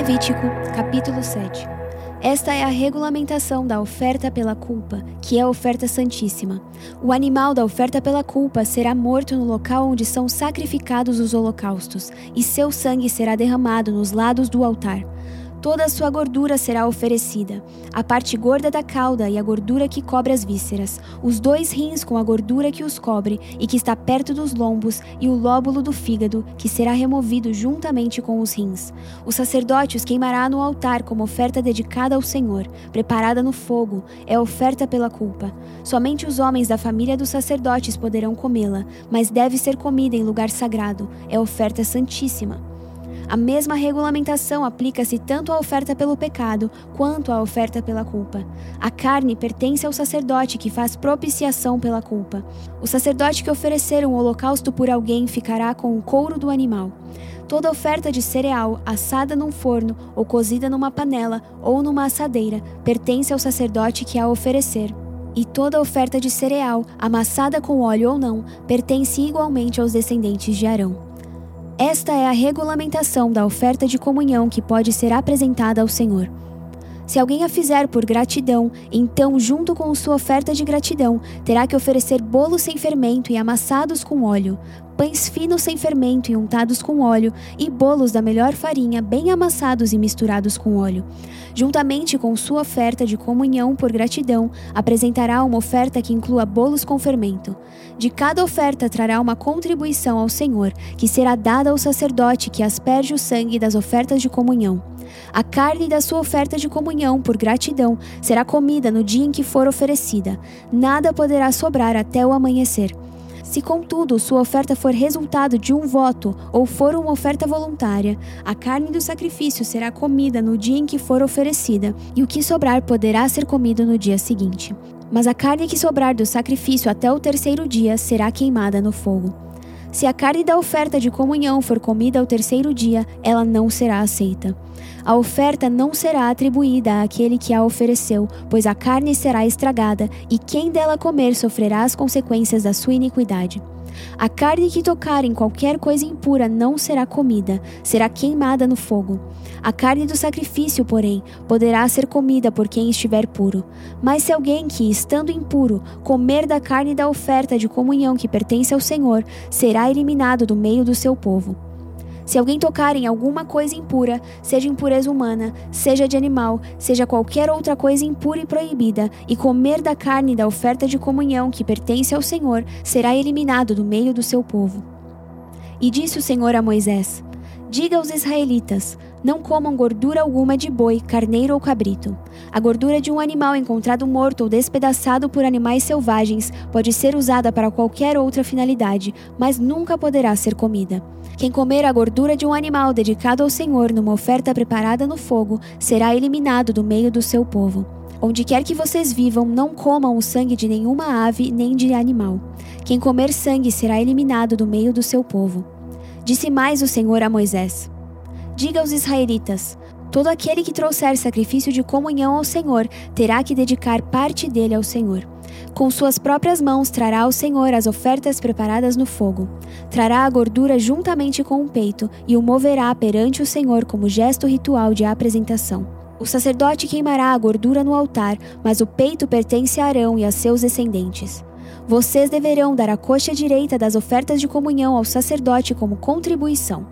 Levítico, capítulo 7. Esta é a regulamentação da oferta pela culpa, que é a oferta santíssima. O animal da oferta pela culpa será morto no local onde são sacrificados os holocaustos, e seu sangue será derramado nos lados do altar. Toda a sua gordura será oferecida, a parte gorda da cauda e a gordura que cobre as vísceras, os dois rins com a gordura que os cobre e que está perto dos lombos, e o lóbulo do fígado, que será removido juntamente com os rins. O sacerdote os queimará no altar como oferta dedicada ao Senhor, preparada no fogo, é oferta pela culpa. Somente os homens da família dos sacerdotes poderão comê-la, mas deve ser comida em lugar sagrado, é oferta santíssima. A mesma regulamentação aplica-se tanto à oferta pelo pecado quanto à oferta pela culpa. A carne pertence ao sacerdote que faz propiciação pela culpa. O sacerdote que oferecer um holocausto por alguém ficará com o couro do animal. Toda oferta de cereal assada num forno ou cozida numa panela ou numa assadeira pertence ao sacerdote que a oferecer. E toda oferta de cereal, amassada com óleo ou não, pertence igualmente aos descendentes de Arão. Esta é a regulamentação da oferta de comunhão que pode ser apresentada ao Senhor. Se alguém a fizer por gratidão, então, junto com sua oferta de gratidão, terá que oferecer bolos sem fermento e amassados com óleo, pães finos sem fermento e untados com óleo, e bolos da melhor farinha, bem amassados e misturados com óleo. Juntamente com sua oferta de comunhão por gratidão, apresentará uma oferta que inclua bolos com fermento. De cada oferta trará uma contribuição ao Senhor, que será dada ao sacerdote que asperge o sangue das ofertas de comunhão. A carne da sua oferta de comunhão por gratidão será comida no dia em que for oferecida. Nada poderá sobrar até o amanhecer. Se, contudo, sua oferta for resultado de um voto ou for uma oferta voluntária, a carne do sacrifício será comida no dia em que for oferecida, e o que sobrar poderá ser comido no dia seguinte. Mas a carne que sobrar do sacrifício até o terceiro dia será queimada no fogo. Se a carne da oferta de comunhão for comida ao terceiro dia, ela não será aceita. A oferta não será atribuída àquele que a ofereceu, pois a carne será estragada, e quem dela comer sofrerá as consequências da sua iniquidade. A carne que tocar em qualquer coisa impura não será comida, será queimada no fogo. A carne do sacrifício, porém, poderá ser comida por quem estiver puro. Mas se alguém que, estando impuro, comer da carne da oferta de comunhão que pertence ao Senhor, será eliminado do meio do seu povo. Se alguém tocar em alguma coisa impura, seja impureza humana, seja de animal, seja qualquer outra coisa impura e proibida, e comer da carne da oferta de comunhão que pertence ao Senhor, será eliminado do meio do seu povo. E disse o Senhor a Moisés: Diga aos israelitas: não comam gordura alguma de boi, carneiro ou cabrito. A gordura de um animal encontrado morto ou despedaçado por animais selvagens pode ser usada para qualquer outra finalidade, mas nunca poderá ser comida. Quem comer a gordura de um animal dedicado ao Senhor numa oferta preparada no fogo será eliminado do meio do seu povo. Onde quer que vocês vivam, não comam o sangue de nenhuma ave nem de animal. Quem comer sangue será eliminado do meio do seu povo. Disse mais o Senhor a Moisés: Diga aos israelitas: Todo aquele que trouxer sacrifício de comunhão ao Senhor terá que dedicar parte dele ao Senhor. Com suas próprias mãos trará ao Senhor as ofertas preparadas no fogo. Trará a gordura juntamente com o peito e o moverá perante o Senhor como gesto ritual de apresentação. O sacerdote queimará a gordura no altar, mas o peito pertence a Arão e a seus descendentes. Vocês deverão dar a coxa direita das ofertas de comunhão ao sacerdote como contribuição.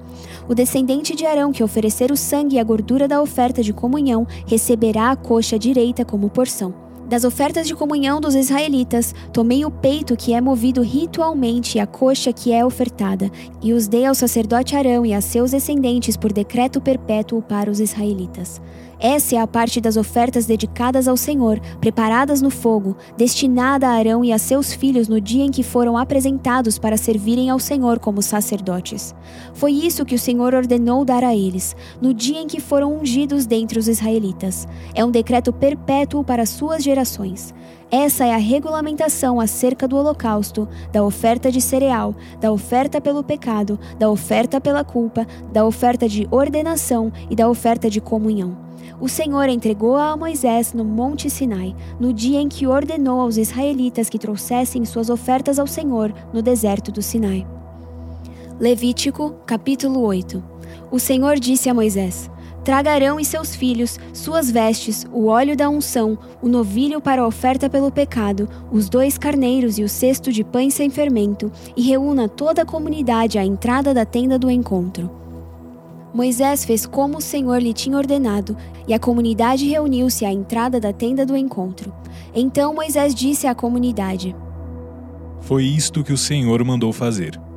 O descendente de Arão que oferecer o sangue e a gordura da oferta de comunhão receberá a coxa direita como porção. Das ofertas de comunhão dos israelitas, tomei o peito que é movido ritualmente e a coxa que é ofertada, e os dei ao sacerdote Arão e a seus descendentes por decreto perpétuo para os israelitas. Essa é a parte das ofertas dedicadas ao Senhor, preparadas no fogo, destinada a Arão e a seus filhos no dia em que foram apresentados para servirem ao Senhor como sacerdotes. Foi isso que o Senhor ordenou dar a eles, no dia em que foram ungidos dentre os israelitas. É um decreto perpétuo para suas gerações. Essa é a regulamentação acerca do holocausto, da oferta de cereal, da oferta pelo pecado, da oferta pela culpa, da oferta de ordenação e da oferta de comunhão o Senhor entregou-a a Moisés no Monte Sinai, no dia em que ordenou aos israelitas que trouxessem suas ofertas ao Senhor no deserto do Sinai. Levítico, capítulo 8 O Senhor disse a Moisés: Tragarão e seus filhos, suas vestes, o óleo da unção, o novilho para a oferta pelo pecado, os dois carneiros e o cesto de pães sem fermento, e reúna toda a comunidade à entrada da tenda do encontro. Moisés fez como o Senhor lhe tinha ordenado, e a comunidade reuniu-se à entrada da tenda do encontro. Então Moisés disse à comunidade: Foi isto que o Senhor mandou fazer.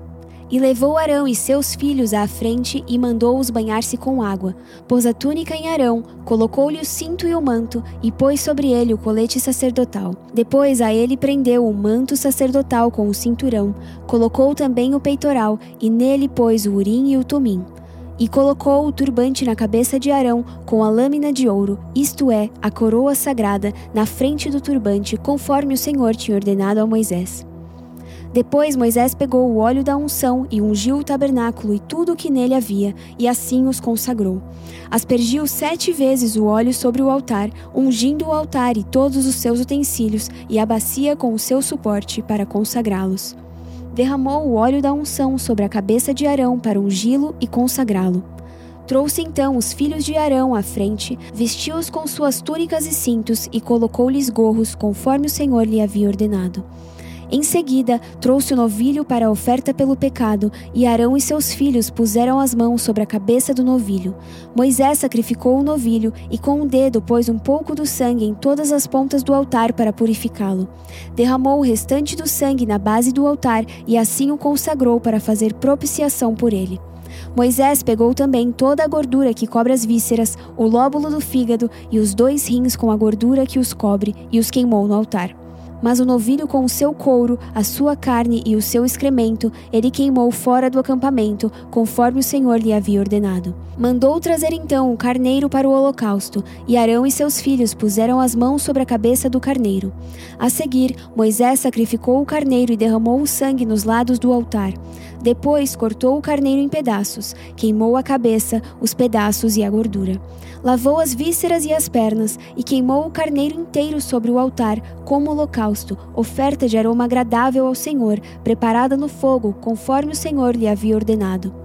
E levou Arão e seus filhos à frente e mandou-os banhar-se com água. Pôs a túnica em Arão, colocou-lhe o cinto e o manto, e pôs sobre ele o colete sacerdotal. Depois a ele prendeu o manto sacerdotal com o cinturão, colocou também o peitoral, e nele pôs o urim e o tumim. E colocou o turbante na cabeça de Arão com a lâmina de ouro, isto é, a coroa sagrada, na frente do turbante, conforme o Senhor tinha ordenado a Moisés. Depois Moisés pegou o óleo da unção e ungiu o tabernáculo e tudo o que nele havia, e assim os consagrou. Aspergiu sete vezes o óleo sobre o altar, ungindo o altar e todos os seus utensílios, e a bacia com o seu suporte para consagrá-los. Derramou o óleo da unção sobre a cabeça de Arão para ungí-lo e consagrá-lo. Trouxe então os filhos de Arão à frente, vestiu-os com suas túnicas e cintos e colocou-lhes gorros, conforme o Senhor lhe havia ordenado. Em seguida, trouxe o novilho para a oferta pelo pecado, e Arão e seus filhos puseram as mãos sobre a cabeça do novilho. Moisés sacrificou o novilho e com um dedo pôs um pouco do sangue em todas as pontas do altar para purificá-lo. Derramou o restante do sangue na base do altar e assim o consagrou para fazer propiciação por ele. Moisés pegou também toda a gordura que cobre as vísceras, o lóbulo do fígado e os dois rins com a gordura que os cobre e os queimou no altar. Mas o novilho com o seu couro, a sua carne e o seu excremento, ele queimou fora do acampamento, conforme o Senhor lhe havia ordenado. Mandou trazer então o carneiro para o holocausto, e Arão e seus filhos puseram as mãos sobre a cabeça do carneiro. A seguir, Moisés sacrificou o carneiro e derramou o sangue nos lados do altar. Depois cortou o carneiro em pedaços, queimou a cabeça, os pedaços e a gordura. Lavou as vísceras e as pernas e queimou o carneiro inteiro sobre o altar, como holocausto, oferta de aroma agradável ao Senhor, preparada no fogo, conforme o Senhor lhe havia ordenado.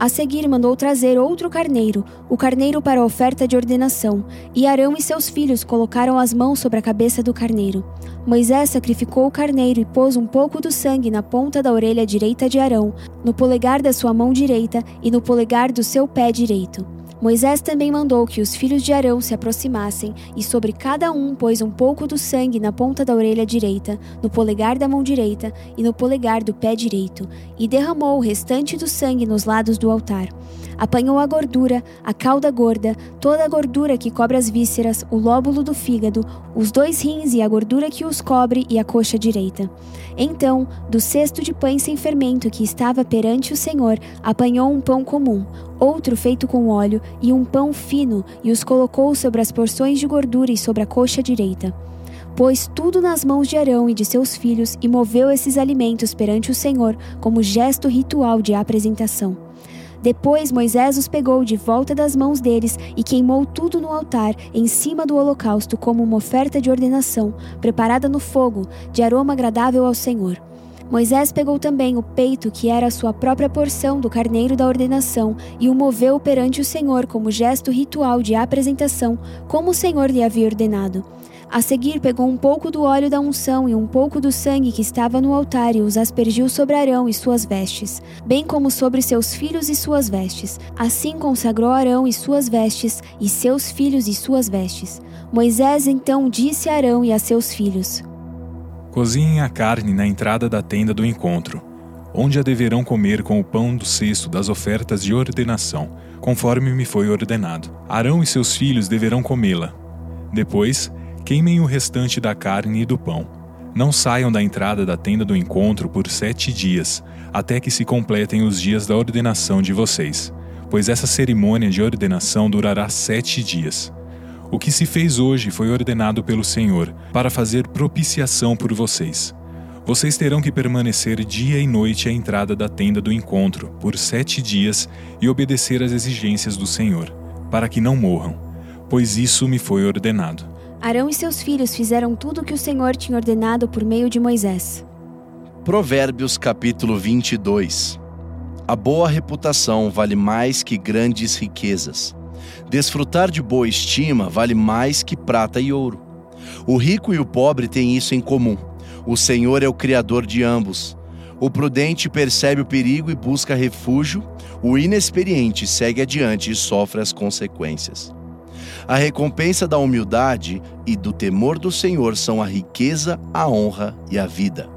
A seguir mandou trazer outro carneiro, o carneiro para a oferta de ordenação, e Arão e seus filhos colocaram as mãos sobre a cabeça do carneiro. Moisés sacrificou o carneiro e pôs um pouco do sangue na ponta da orelha direita de Arão, no polegar da sua mão direita e no polegar do seu pé direito. Moisés também mandou que os filhos de Arão se aproximassem, e sobre cada um pôs um pouco do sangue na ponta da orelha direita, no polegar da mão direita e no polegar do pé direito, e derramou o restante do sangue nos lados do altar. Apanhou a gordura, a cauda gorda, toda a gordura que cobre as vísceras, o lóbulo do fígado, os dois rins e a gordura que os cobre e a coxa direita. Então, do cesto de pães sem fermento que estava perante o Senhor, apanhou um pão comum, outro feito com óleo e um pão fino, e os colocou sobre as porções de gordura e sobre a coxa direita. Pôs tudo nas mãos de Arão e de seus filhos e moveu esses alimentos perante o Senhor como gesto ritual de apresentação. Depois Moisés os pegou de volta das mãos deles e queimou tudo no altar, em cima do holocausto, como uma oferta de ordenação, preparada no fogo, de aroma agradável ao Senhor. Moisés pegou também o peito, que era a sua própria porção do carneiro da ordenação, e o moveu perante o Senhor como gesto ritual de apresentação, como o Senhor lhe havia ordenado. A seguir, pegou um pouco do óleo da unção e um pouco do sangue que estava no altar e os aspergiu sobre Arão e suas vestes, bem como sobre seus filhos e suas vestes. Assim consagrou Arão e suas vestes, e seus filhos e suas vestes. Moisés então disse a Arão e a seus filhos: Cozinhem a carne na entrada da tenda do encontro, onde a deverão comer com o pão do cesto das ofertas de ordenação, conforme me foi ordenado. Arão e seus filhos deverão comê-la. Depois, Queimem o restante da carne e do pão. Não saiam da entrada da tenda do encontro por sete dias, até que se completem os dias da ordenação de vocês, pois essa cerimônia de ordenação durará sete dias. O que se fez hoje foi ordenado pelo Senhor, para fazer propiciação por vocês. Vocês terão que permanecer dia e noite à entrada da tenda do encontro por sete dias e obedecer às exigências do Senhor, para que não morram, pois isso me foi ordenado. Arão e seus filhos fizeram tudo o que o Senhor tinha ordenado por meio de Moisés. Provérbios capítulo 22 A boa reputação vale mais que grandes riquezas, Desfrutar de boa estima vale mais que prata e ouro. O rico e o pobre têm isso em comum. O Senhor é o Criador de ambos. O prudente percebe o perigo e busca refúgio, o inexperiente segue adiante e sofre as consequências. A recompensa da humildade e do temor do Senhor são a riqueza, a honra e a vida.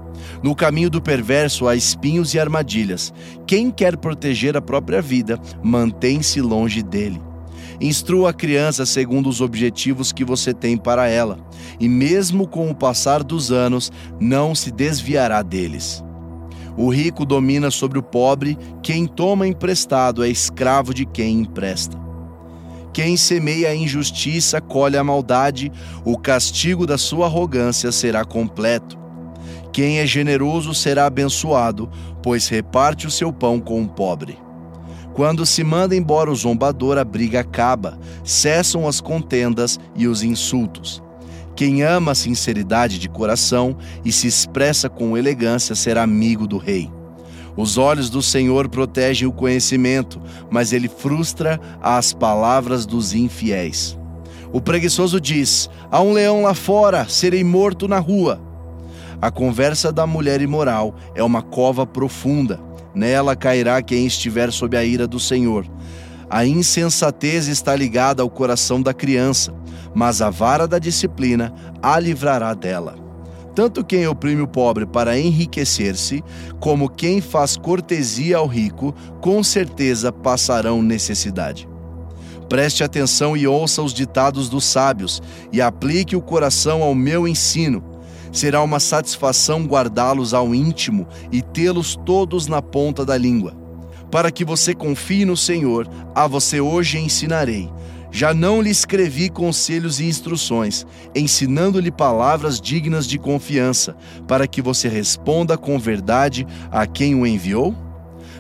No caminho do perverso há espinhos e armadilhas. Quem quer proteger a própria vida, mantém-se longe dele. Instrua a criança segundo os objetivos que você tem para ela, e mesmo com o passar dos anos, não se desviará deles. O rico domina sobre o pobre, quem toma emprestado é escravo de quem empresta. Quem semeia a injustiça colhe a maldade, o castigo da sua arrogância será completo. Quem é generoso será abençoado, pois reparte o seu pão com o pobre. Quando se manda embora o zombador, a briga acaba, cessam as contendas e os insultos. Quem ama a sinceridade de coração e se expressa com elegância será amigo do rei. Os olhos do Senhor protegem o conhecimento, mas ele frustra as palavras dos infiéis. O preguiçoso diz: Há um leão lá fora, serei morto na rua. A conversa da mulher imoral é uma cova profunda. Nela cairá quem estiver sob a ira do Senhor. A insensatez está ligada ao coração da criança, mas a vara da disciplina a livrará dela. Tanto quem oprime o pobre para enriquecer-se, como quem faz cortesia ao rico, com certeza passarão necessidade. Preste atenção e ouça os ditados dos sábios, e aplique o coração ao meu ensino. Será uma satisfação guardá-los ao íntimo e tê-los todos na ponta da língua. Para que você confie no Senhor, a você hoje ensinarei já não lhe escrevi conselhos e instruções, ensinando-lhe palavras dignas de confiança, para que você responda com verdade a quem o enviou?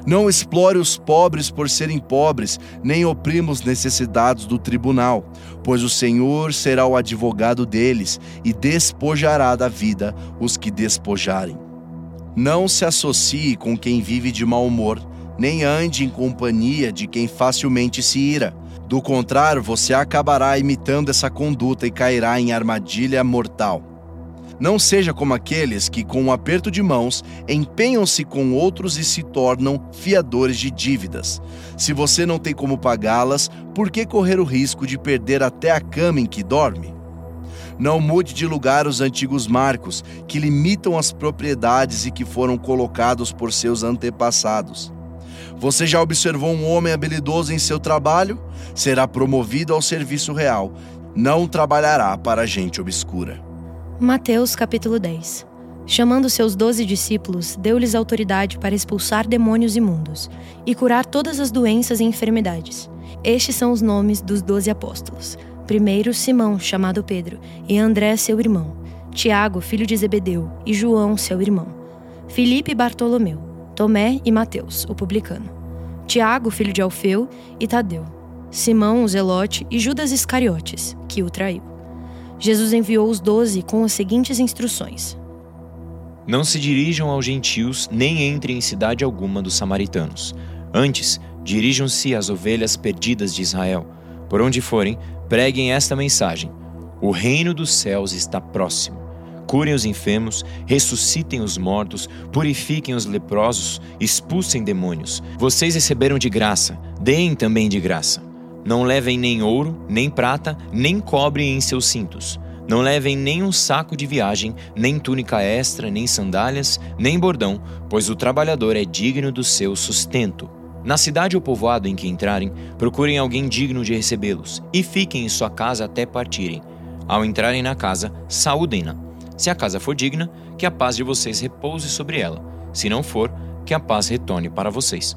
Não explore os pobres por serem pobres, nem oprima os necessitados do tribunal, pois o Senhor será o advogado deles e despojará da vida os que despojarem. Não se associe com quem vive de mau humor, nem ande em companhia de quem facilmente se ira do contrário, você acabará imitando essa conduta e cairá em armadilha mortal. Não seja como aqueles que, com um aperto de mãos, empenham-se com outros e se tornam fiadores de dívidas. Se você não tem como pagá-las, por que correr o risco de perder até a cama em que dorme? Não mude de lugar os antigos marcos, que limitam as propriedades e que foram colocados por seus antepassados. Você já observou um homem habilidoso em seu trabalho? Será promovido ao serviço real. Não trabalhará para gente obscura. Mateus capítulo 10 Chamando seus doze discípulos, deu-lhes autoridade para expulsar demônios imundos e curar todas as doenças e enfermidades. Estes são os nomes dos doze apóstolos. Primeiro, Simão, chamado Pedro, e André, seu irmão. Tiago, filho de Zebedeu, e João, seu irmão. Filipe e Bartolomeu. Tomé e Mateus, o publicano, Tiago, filho de Alfeu, e Tadeu, Simão, o zelote, e Judas Iscariotes, que o traiu. Jesus enviou os doze com as seguintes instruções: Não se dirijam aos gentios, nem entrem em cidade alguma dos samaritanos. Antes, dirijam-se às ovelhas perdidas de Israel. Por onde forem, preguem esta mensagem: O reino dos céus está próximo curem os enfermos, ressuscitem os mortos, purifiquem os leprosos, expulsem demônios. Vocês receberam de graça, deem também de graça. Não levem nem ouro, nem prata, nem cobre em seus cintos. Não levem nem um saco de viagem, nem túnica extra, nem sandálias, nem bordão, pois o trabalhador é digno do seu sustento. Na cidade ou povoado em que entrarem, procurem alguém digno de recebê-los e fiquem em sua casa até partirem. Ao entrarem na casa, saúdem-na. Se a casa for digna, que a paz de vocês repouse sobre ela. Se não for, que a paz retorne para vocês.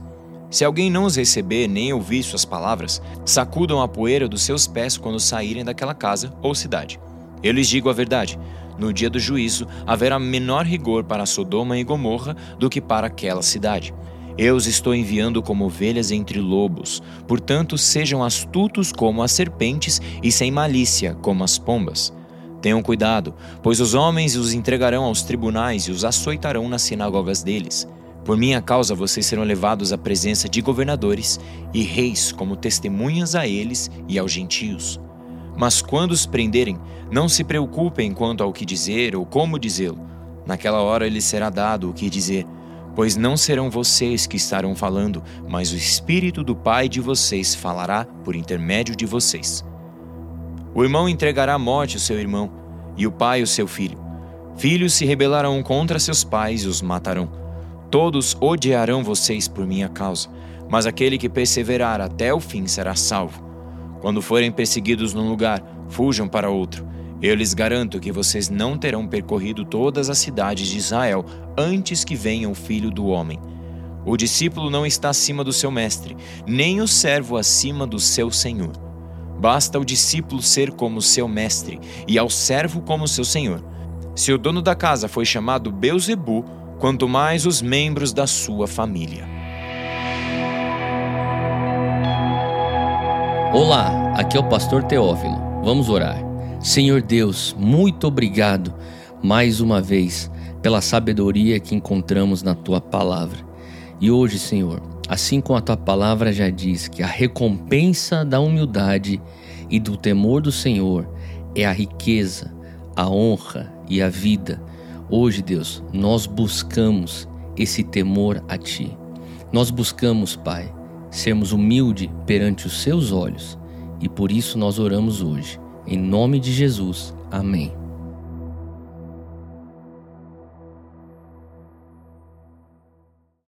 Se alguém não os receber nem ouvir suas palavras, sacudam a poeira dos seus pés quando saírem daquela casa ou cidade. Eu lhes digo a verdade: no dia do juízo haverá menor rigor para Sodoma e Gomorra do que para aquela cidade. Eu os estou enviando como ovelhas entre lobos, portanto sejam astutos como as serpentes e sem malícia como as pombas. Tenham cuidado, pois os homens os entregarão aos tribunais e os açoitarão nas sinagogas deles. Por minha causa vocês serão levados à presença de governadores e reis como testemunhas a eles e aos gentios. Mas quando os prenderem, não se preocupem quanto ao que dizer ou como dizê-lo. Naquela hora lhes será dado o que dizer, pois não serão vocês que estarão falando, mas o Espírito do Pai de vocês falará por intermédio de vocês. O irmão entregará à morte o seu irmão, e o pai o seu filho. Filhos se rebelarão contra seus pais e os matarão. Todos odiarão vocês por minha causa, mas aquele que perseverar até o fim será salvo. Quando forem perseguidos num lugar, fujam para outro. Eu lhes garanto que vocês não terão percorrido todas as cidades de Israel antes que venha o filho do homem. O discípulo não está acima do seu mestre, nem o servo acima do seu senhor. Basta o discípulo ser como seu mestre e ao servo como seu senhor. Se o dono da casa foi chamado Beuzebu, quanto mais os membros da sua família. Olá, aqui é o pastor Teófilo. Vamos orar. Senhor Deus, muito obrigado mais uma vez pela sabedoria que encontramos na tua palavra. E hoje, Senhor, assim como a tua palavra já diz que a recompensa da humildade e do temor do Senhor é a riqueza, a honra e a vida. Hoje, Deus, nós buscamos esse temor a ti. Nós buscamos, Pai, sermos humildes perante os seus olhos e por isso nós oramos hoje. Em nome de Jesus. Amém.